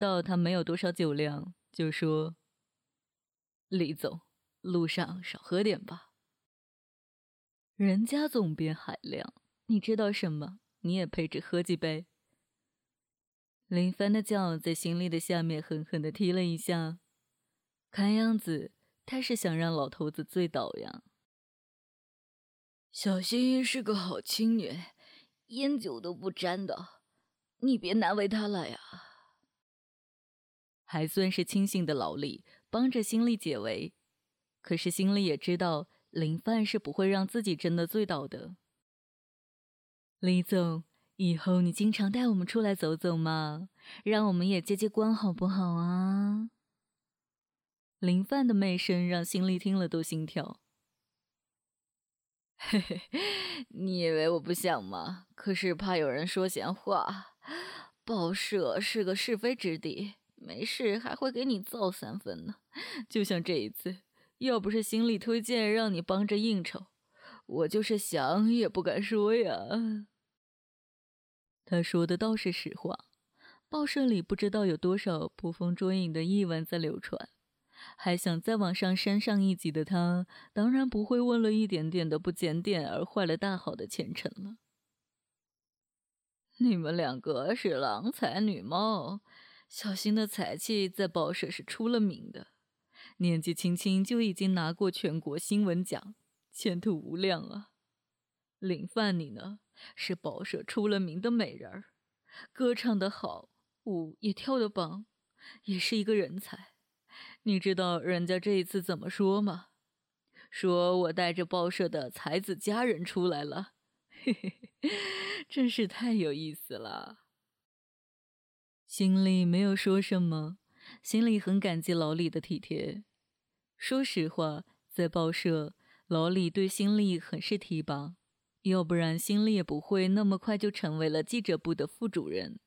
道他没有多少酒量，就说：“李总，路上少喝点吧。”人家总编海量，你知道什么？你也配着喝几杯？林帆的脚在行李的下面狠狠地踢了一下，看样子他是想让老头子醉倒呀。小新是个好青年，烟酒都不沾的，你别难为他了呀。还算是清醒的老李帮着心力解围，可是心里也知道林范是不会让自己真的醉倒的。李总。以后你经常带我们出来走走嘛，让我们也接接光，好不好啊？林范的媚声让心里听了都心跳。嘿嘿，你以为我不想吗？可是怕有人说闲话。报社是个是非之地，没事还会给你造三分呢。就像这一次，要不是心里推荐让你帮着应酬，我就是想也不敢说呀。他说的倒是实话，报社里不知道有多少捕风捉影的译文在流传，还想再往上升上一级的他，当然不会为了一点点的不检点而坏了大好的前程了。你们两个是郎才女貌，小新的才气在报社是出了名的，年纪轻轻就已经拿过全国新闻奖，前途无量啊。林范，你呢？是报社出了名的美人儿，歌唱得好，舞也跳得棒，也是一个人才。你知道人家这一次怎么说吗？说我带着报社的才子佳人出来了，嘿嘿嘿，真是太有意思了。心里没有说什么，心里很感激老李的体贴。说实话，在报社，老李对心里很是提拔。要不然，心里也不会那么快就成为了记者部的副主任。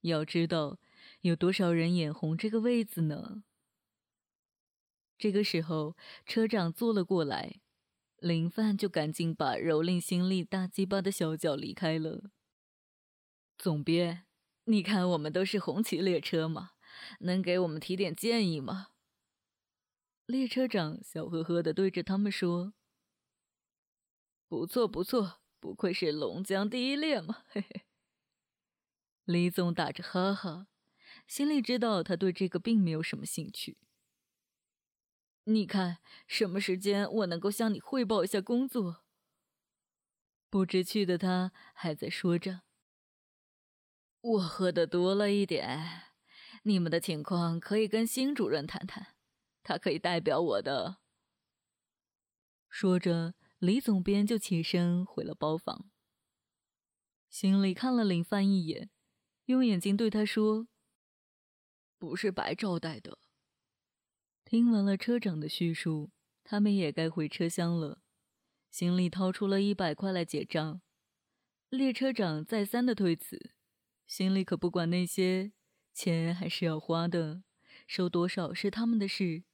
要知道，有多少人眼红这个位子呢？这个时候，车长坐了过来，林范就赶紧把蹂躏心里大鸡巴的小脚离开了。总编，你看我们都是红旗列车嘛，能给我们提点建议吗？列车长笑呵呵的对着他们说。不错不错，不愧是龙江第一列嘛，嘿嘿。李总打着哈哈，心里知道他对这个并没有什么兴趣。你看什么时间我能够向你汇报一下工作？不知趣的他还在说着。我喝的多了一点，你们的情况可以跟新主任谈谈，他可以代表我的。说着。李总编就起身回了包房，行李看了林范一眼，用眼睛对他说：“不是白招待的。”听完了车长的叙述，他们也该回车厢了。行李掏出了一百块来结账，列车长再三的推辞，心里可不管那些钱还是要花的，收多少是他们的事，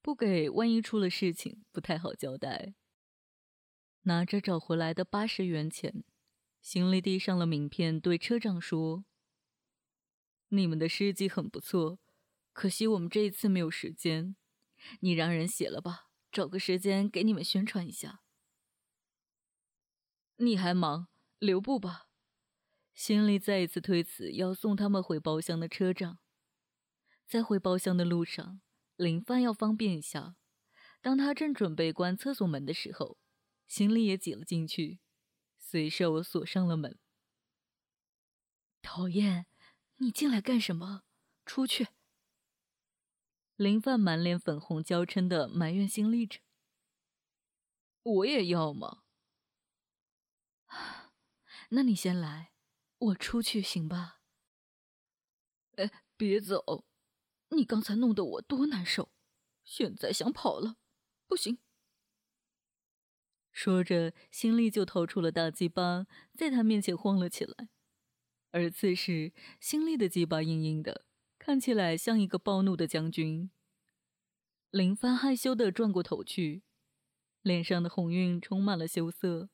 不给万一出了事情不太好交代。拿着找回来的八十元钱，行李递上了名片，对车长说：“你们的事迹很不错，可惜我们这一次没有时间，你让人写了吧，找个时间给你们宣传一下。”你还忙，留步吧。心里再一次推辞要送他们回包厢的车长，在回包厢的路上，林范要方便一下，当他正准备关厕所门的时候。行李也挤了进去，随手锁上了门。讨厌，你进来干什么？出去！林范满脸粉红娇嗔的埋怨心力着。我也要嘛。那你先来，我出去行吧？哎，别走！你刚才弄得我多难受，现在想跑了，不行。说着，心里就掏出了大鸡巴，在他面前晃了起来。而此时，心里的鸡巴硬硬的，看起来像一个暴怒的将军。林帆害羞的转过头去，脸上的红晕充满了羞涩，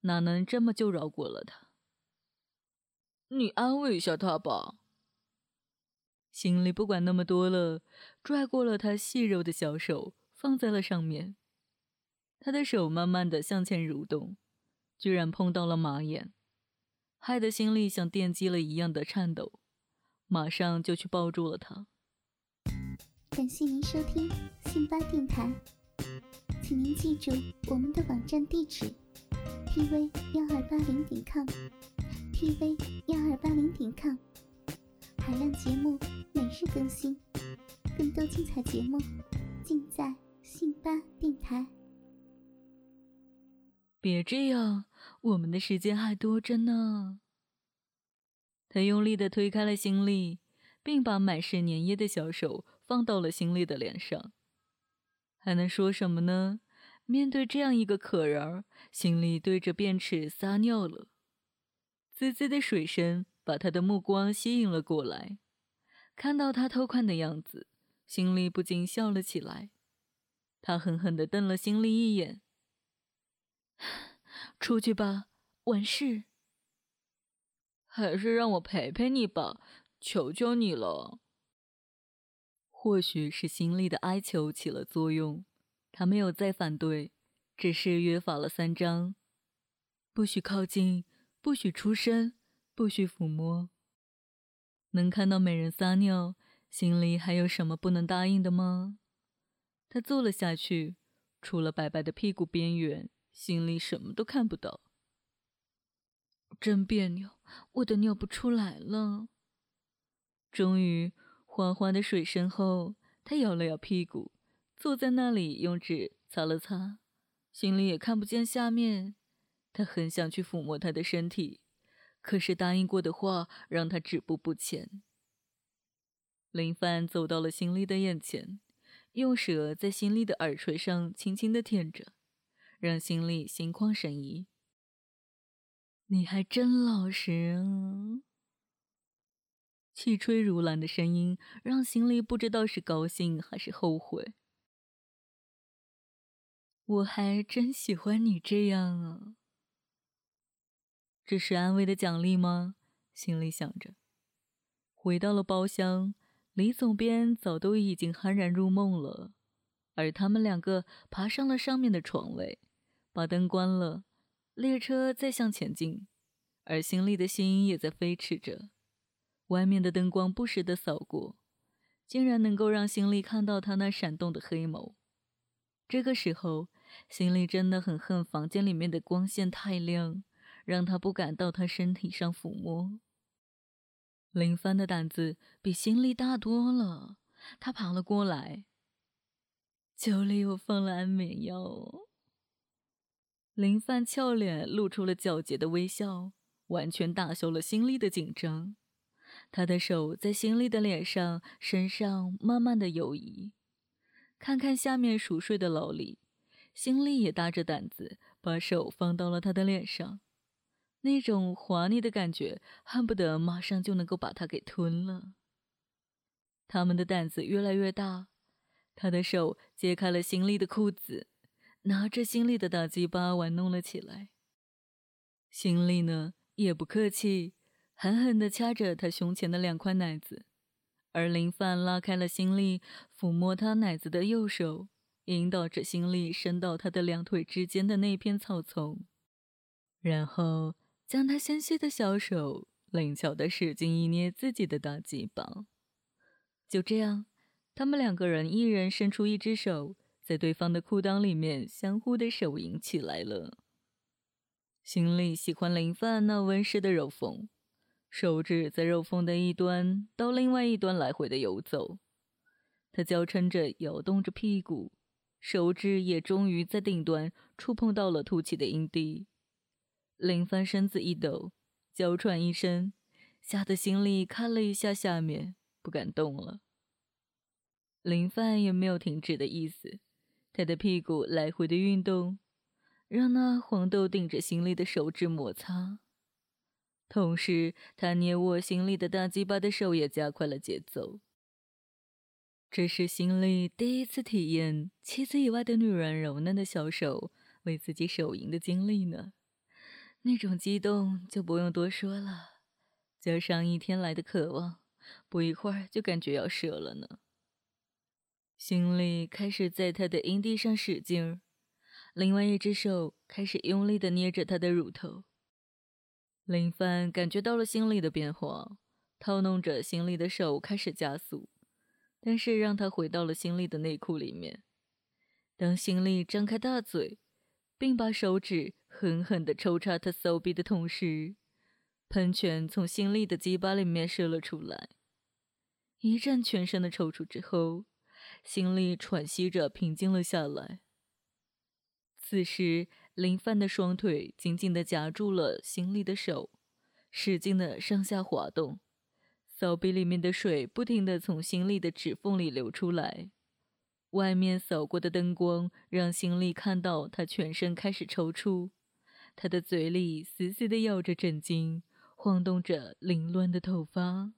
哪能这么就饶过了他？你安慰一下他吧。心里不管那么多了，拽过了他细柔的小手，放在了上面。他的手慢慢的向前蠕动，居然碰到了马眼，害得心里像电击了一样的颤抖，马上就去抱住了他。感谢您收听信巴电台，请您记住我们的网站地址：tv 幺二八零点 com，tv 幺二八零点 com。海量节目每日更新，更多精彩节目尽在信吧电台。别这样，我们的时间还多着呢。他用力的推开了心力，并把满是粘液的小手放到了心力的脸上。还能说什么呢？面对这样一个可人儿，心里对着便池撒尿了。滋滋的水声。把他的目光吸引了过来，看到他偷看的样子，心里不禁笑了起来。他狠狠地瞪了心里一眼：“ 出去吧，完事。还是让我陪陪你吧，求求你了。”或许是心里的哀求起了作用，他没有再反对，只是约法了三章：不许靠近，不许出声。不许抚摸。能看到美人撒尿，心里还有什么不能答应的吗？他坐了下去，除了白白的屁股边缘，心里什么都看不到。真别扭，我都尿不出来了。终于，哗哗的水声后，他摇了摇屁股，坐在那里，用纸擦了擦，心里也看不见下面。他很想去抚摸她的身体。可是答应过的话让他止步不前。林帆走到了心丽的眼前，用舌在心丽的耳垂上轻轻的舔着，让心丽心旷神怡。你还真老实啊！气吹如兰的声音让心丽不知道是高兴还是后悔。我还真喜欢你这样啊！这是安慰的奖励吗？心里想着。回到了包厢，李总编早都已经酣然入梦了，而他们两个爬上了上面的床位，把灯关了。列车在向前进，而心里的心也在飞驰着。外面的灯光不时的扫过，竟然能够让心里看到他那闪动的黑眸。这个时候，心里真的很恨房间里面的光线太亮。让他不敢到他身体上抚摸。林帆的胆子比心力大多了，他爬了过来。酒里又放了安眠药。林帆俏脸露出了皎洁的微笑，完全打消了心力的紧张。他的手在心力的脸上、身上慢慢的游移，看看下面熟睡的老李，心力也大着胆子把手放到了他的脸上。那种滑腻的感觉，恨不得马上就能够把他给吞了。他们的胆子越来越大，他的手揭开了心力的裤子，拿着心力的大鸡巴玩弄了起来。心力呢，也不客气，狠狠地掐着他胸前的两块奶子，而林范拉开了心力抚摸他奶子的右手，引导着心力伸到他的两腿之间的那片草丛，然后。将他纤细的小手灵巧的使劲一捏自己的大鸡巴，就这样，他们两个人一人伸出一只手，在对方的裤裆里面相互的手淫起来了。心里喜欢林范那温湿的肉缝，手指在肉缝的一端到另外一端来回的游走，他娇嗔着摇动着屁股，手指也终于在顶端触碰到了凸起的阴蒂。林帆身子一抖，娇喘一声，吓得心里看了一下下面，不敢动了。林帆也没有停止的意思，他的屁股来回的运动，让那黄豆顶着心里的手指摩擦，同时他捏握心里的大鸡巴的手也加快了节奏。这是心里第一次体验妻子以外的女人柔嫩的小手为自己手淫的经历呢。那种激动就不用多说了，加上一天来的渴望，不一会儿就感觉要射了呢。心里开始在他的阴蒂上使劲儿，另外一只手开始用力的捏着他的乳头。林帆感觉到了心里的变化，套弄着心里的手开始加速，但是让他回到了心里的内裤里面。当心里张开大嘴，并把手指狠狠地抽插他骚逼的同时，喷泉从心里的鸡巴里面射了出来。一阵全身的抽搐之后，心里喘息着平静了下来。此时，林范的双腿紧紧地夹住了心里的手，使劲地上下滑动，骚逼里面的水不停地从心里的指缝里流出来。外面扫过的灯光让心里看到他全身开始抽搐，他的嘴里死死地咬着枕巾，晃动着凌乱的头发。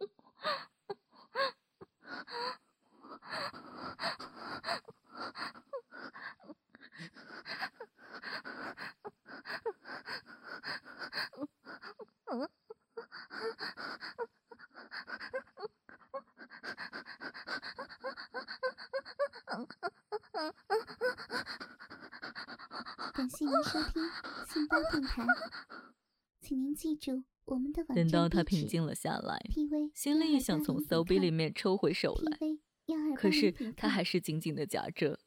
感谢您收听信巴电台，请您记住我们的网站等到他平静了下来，心里想从骚逼里面抽回手来可是他还是紧紧的夹着，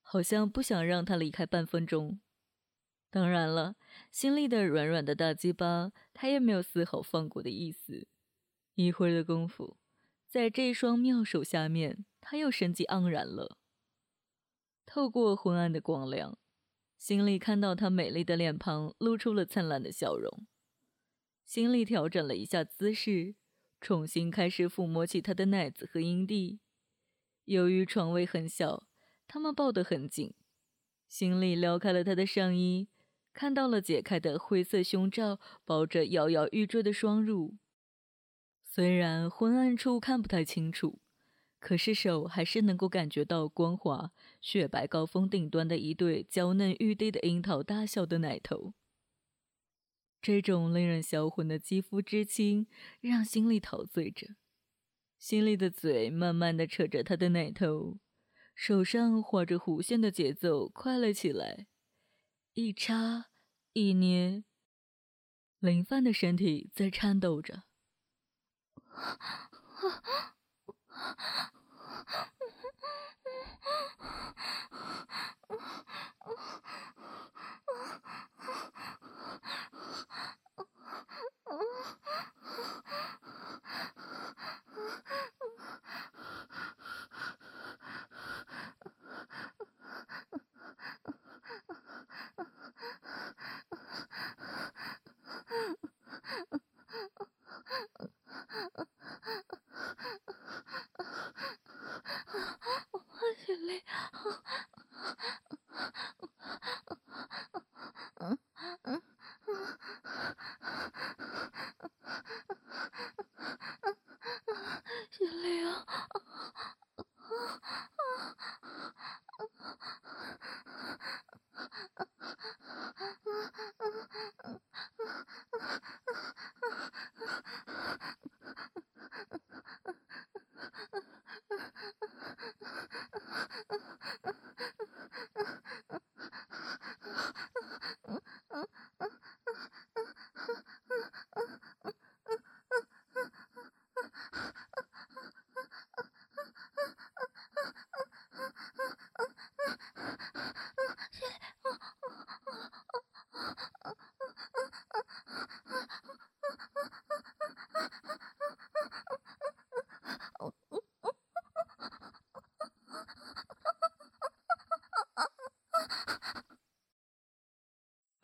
好像不想让他离开半分钟。当然了，心里的软软的大鸡巴，他也没有丝毫放过的意思。一会儿的功夫，在这双妙手下面，他又生机盎然了。透过昏暗的光亮，心里看到她美丽的脸庞露出了灿烂的笑容。心里调整了一下姿势，重新开始抚摸起她的奶子和阴蒂。由于床位很小，他们抱得很紧。心里撩开了她的上衣，看到了解开的灰色胸罩包着摇摇欲坠的双乳。虽然昏暗处看不太清楚，可是手还是能够感觉到光滑、雪白高峰顶端的一对娇嫩欲滴的樱桃大小的奶头。这种令人销魂的肌肤之亲，让心里陶醉着。心里的嘴慢慢的扯着他的奶头，手上画着弧线的节奏快了起来，一插一捏，林帆的身体在颤抖着。あ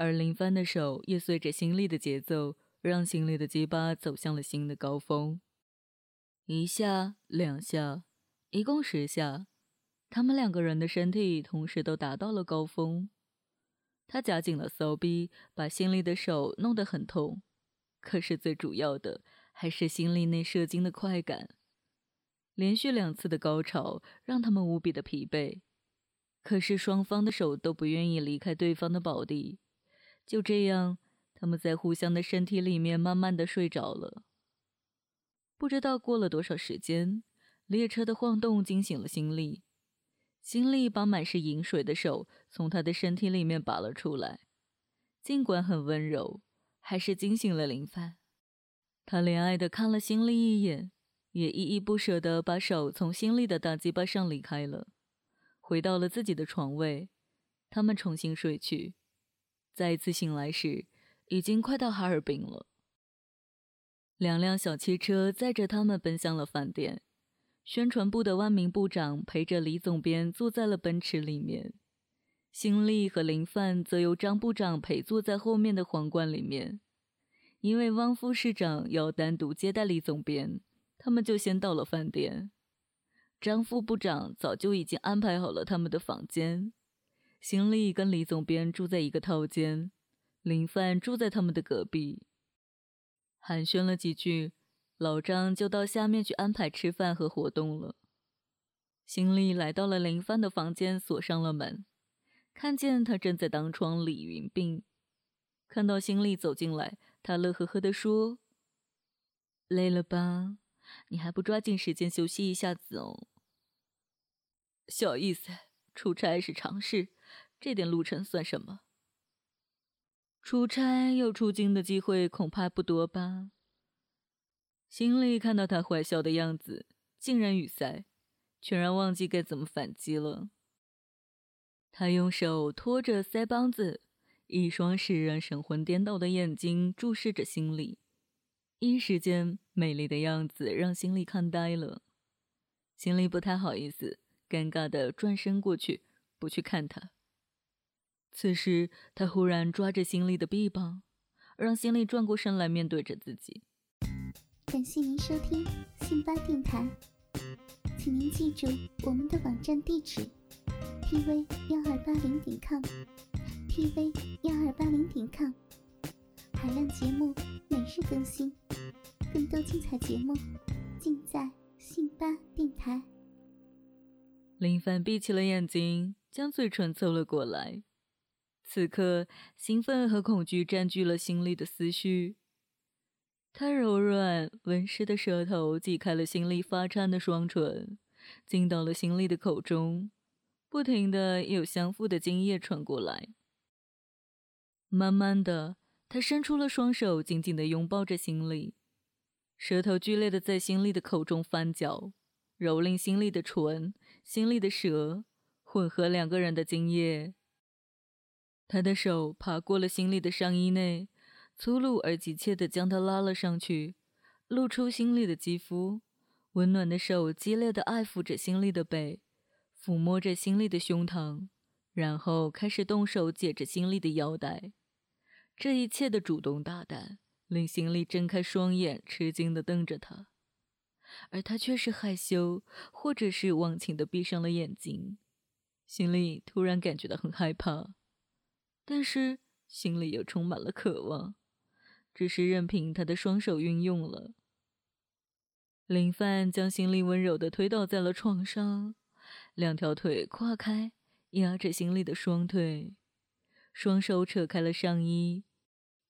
而林帆的手也随着心力的节奏，让心里的鸡巴走向了新的高峰。一下，两下，一共十下，他们两个人的身体同时都达到了高峰。他夹紧了骚逼，把心里的手弄得很痛，可是最主要的还是心里那射精的快感。连续两次的高潮让他们无比的疲惫，可是双方的手都不愿意离开对方的宝地。就这样，他们在互相的身体里面慢慢的睡着了。不知道过了多少时间，列车的晃动惊醒了心力。心力把满是饮水的手从他的身体里面拔了出来，尽管很温柔，还是惊醒了林帆。他怜爱的看了心力一眼，也依依不舍的把手从心力的大鸡巴上离开了，回到了自己的床位。他们重新睡去。再一次醒来时，已经快到哈尔滨了。两辆小汽车载着他们奔向了饭店。宣传部的万名部长陪着李总编坐在了奔驰里面，新力和林范则由张部长陪坐在后面的皇冠里面。因为汪副市长要单独接待李总编，他们就先到了饭店。张副部长早就已经安排好了他们的房间，新力跟李总编住在一个套间，林范住在他们的隔壁。寒暄了几句。老张就到下面去安排吃饭和活动了。新力来到了林帆的房间，锁上了门，看见他正在当床理云鬓。看到新力走进来，他乐呵呵地说：“累了吧？你还不抓紧时间休息一下子哦。”小意思，出差是常事，这点路程算什么？出差又出京的机会恐怕不多吧？心里看到他坏笑的样子，竟然语塞，全然忘记该怎么反击了。他用手托着腮帮子，一双使人神魂颠倒的眼睛注视着心里，一时间美丽的样子让心里看呆了。心里不太好意思，尴尬的转身过去，不去看他。此时他忽然抓着心里的臂膀，让心里转过身来面对着自己。感谢您收听信巴电台，请您记住我们的网站地址：tv 幺二八零点 com，tv 幺二八零点 com，海量节目每日更新，更多精彩节目尽在信巴电台。林凡闭起了眼睛，将嘴唇凑了过来。此刻，兴奋和恐惧占据了心里的思绪。他柔软温湿的舌头挤开了心里发颤的双唇，进到了心里的口中，不停的有相互的精液传过来。慢慢的，他伸出了双手，紧紧的拥抱着心里，舌头剧烈的在心里的口中翻搅，蹂躏心里的唇、心里的舌，混合两个人的精液。他的手爬过了心里的上衣内。粗鲁而急切地将他拉了上去，露出心里的肌肤，温暖的手激烈地爱抚着心里的背，抚摸着心里的胸膛，然后开始动手解着心里的腰带。这一切的主动大胆，令心里睁开双眼，吃惊地瞪着他，而他却是害羞，或者是忘情地闭上了眼睛。心里突然感觉到很害怕，但是心里又充满了渴望。只是任凭他的双手运用了。林范将心里温柔的推倒在了床上，两条腿跨开，压着心里的双腿，双手扯开了上衣，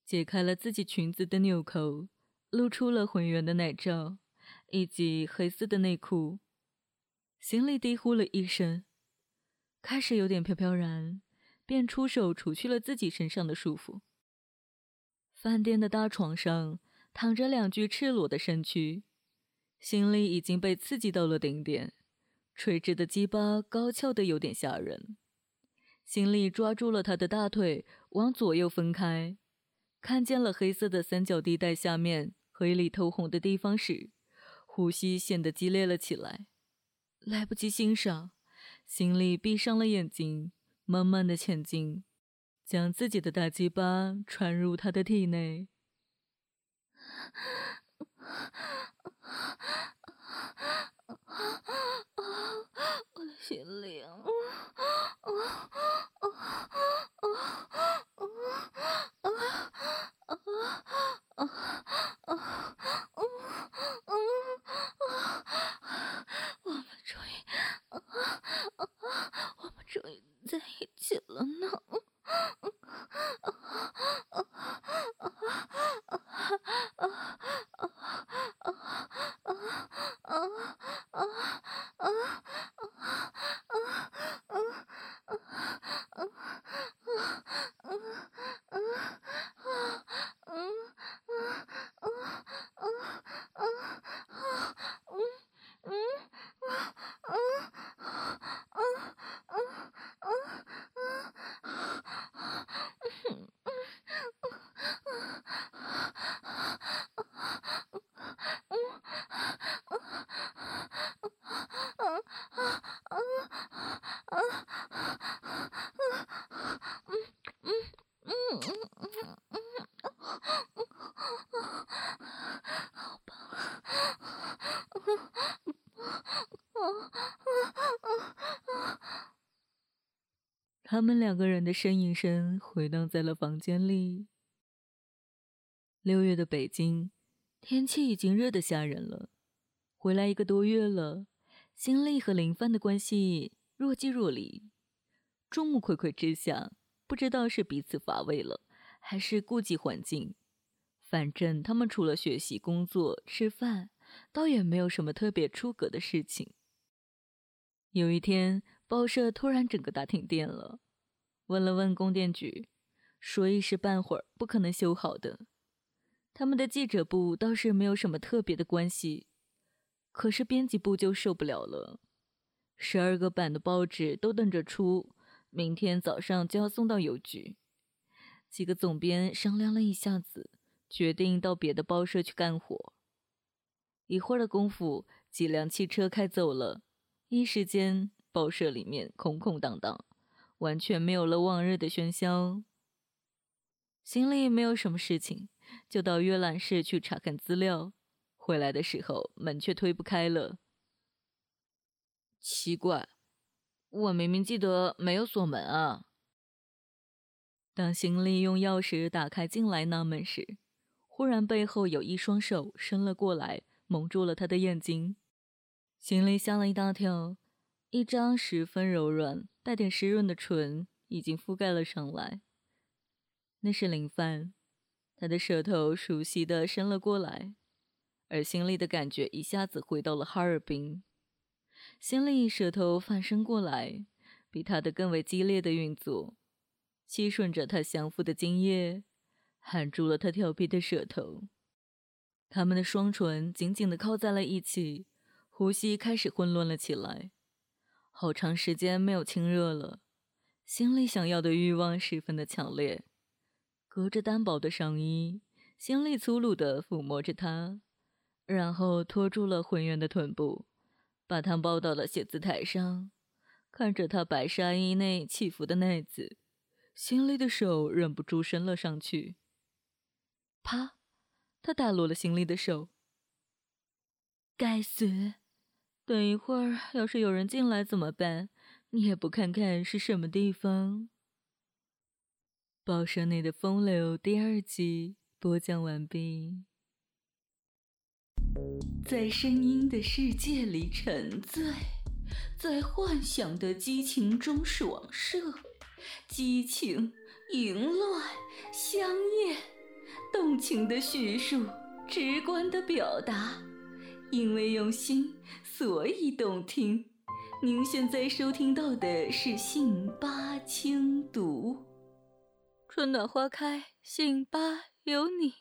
解开了自己裙子的纽扣，露出了浑圆的奶罩以及黑色的内裤。心里低呼了一声，开始有点飘飘然，便出手除去了自己身上的束缚。饭店的大床上躺着两具赤裸的身躯，心里已经被刺激到了顶点，垂直的鸡巴高翘的有点吓人。心里抓住了他的大腿，往左右分开，看见了黑色的三角地带下面黑里透红的地方时，呼吸显得激烈了起来。来不及欣赏，心里闭上了眼睛，慢慢的前进。将自己的大鸡巴传入他的体内，他们两个人的呻吟声回荡在了房间里。六月的北京，天气已经热得吓人了。回来一个多月了，新丽和林帆的关系若即若离。众目睽睽之下，不知道是彼此乏味了，还是顾忌环境。反正他们除了学习、工作、吃饭，倒也没有什么特别出格的事情。有一天。报社突然整个大停电了，问了问供电局，说一时半会儿不可能修好的。他们的记者部倒是没有什么特别的关系，可是编辑部就受不了了。十二个版的报纸都等着出，明天早上就要送到邮局。几个总编商量了一下子，决定到别的报社去干活。一会儿的功夫，几辆汽车开走了，一时间。报社里面空空荡荡，完全没有了往日的喧嚣。心里没有什么事情，就到阅览室去查看资料。回来的时候，门却推不开了。奇怪，我明明记得没有锁门啊！当行李用钥匙打开进来那门时，忽然背后有一双手伸了过来，蒙住了他的眼睛。行李吓了一大跳。一张十分柔软、带点湿润的唇已经覆盖了上来。那是林帆，他的舌头熟悉的伸了过来，而心里的感觉一下子回到了哈尔滨。心里舌头反伸过来，比他的更为激烈的运作，吸吮着他降服的精液，含住了他调皮的舌头。他们的双唇紧紧的靠在了一起，呼吸开始混乱了起来。好长时间没有亲热了，心里想要的欲望十分的强烈。隔着单薄的上衣，心里粗鲁地抚摸着她，然后拖住了浑圆的臀部，把她抱到了写字台上，看着她白纱衣内起伏的奶子，心里的手忍不住伸了上去。啪！他打落了心里的手。该死！等一会儿，要是有人进来怎么办？你也不看看是什么地方。报社内的风流第二集播讲完毕。在声音的世界里沉醉，在幻想的激情中爽射，激情、淫乱、香艳、动情的叙述，直观的表达。因为用心，所以动听。您现在收听到的是《信八轻读》，春暖花开，信八有你。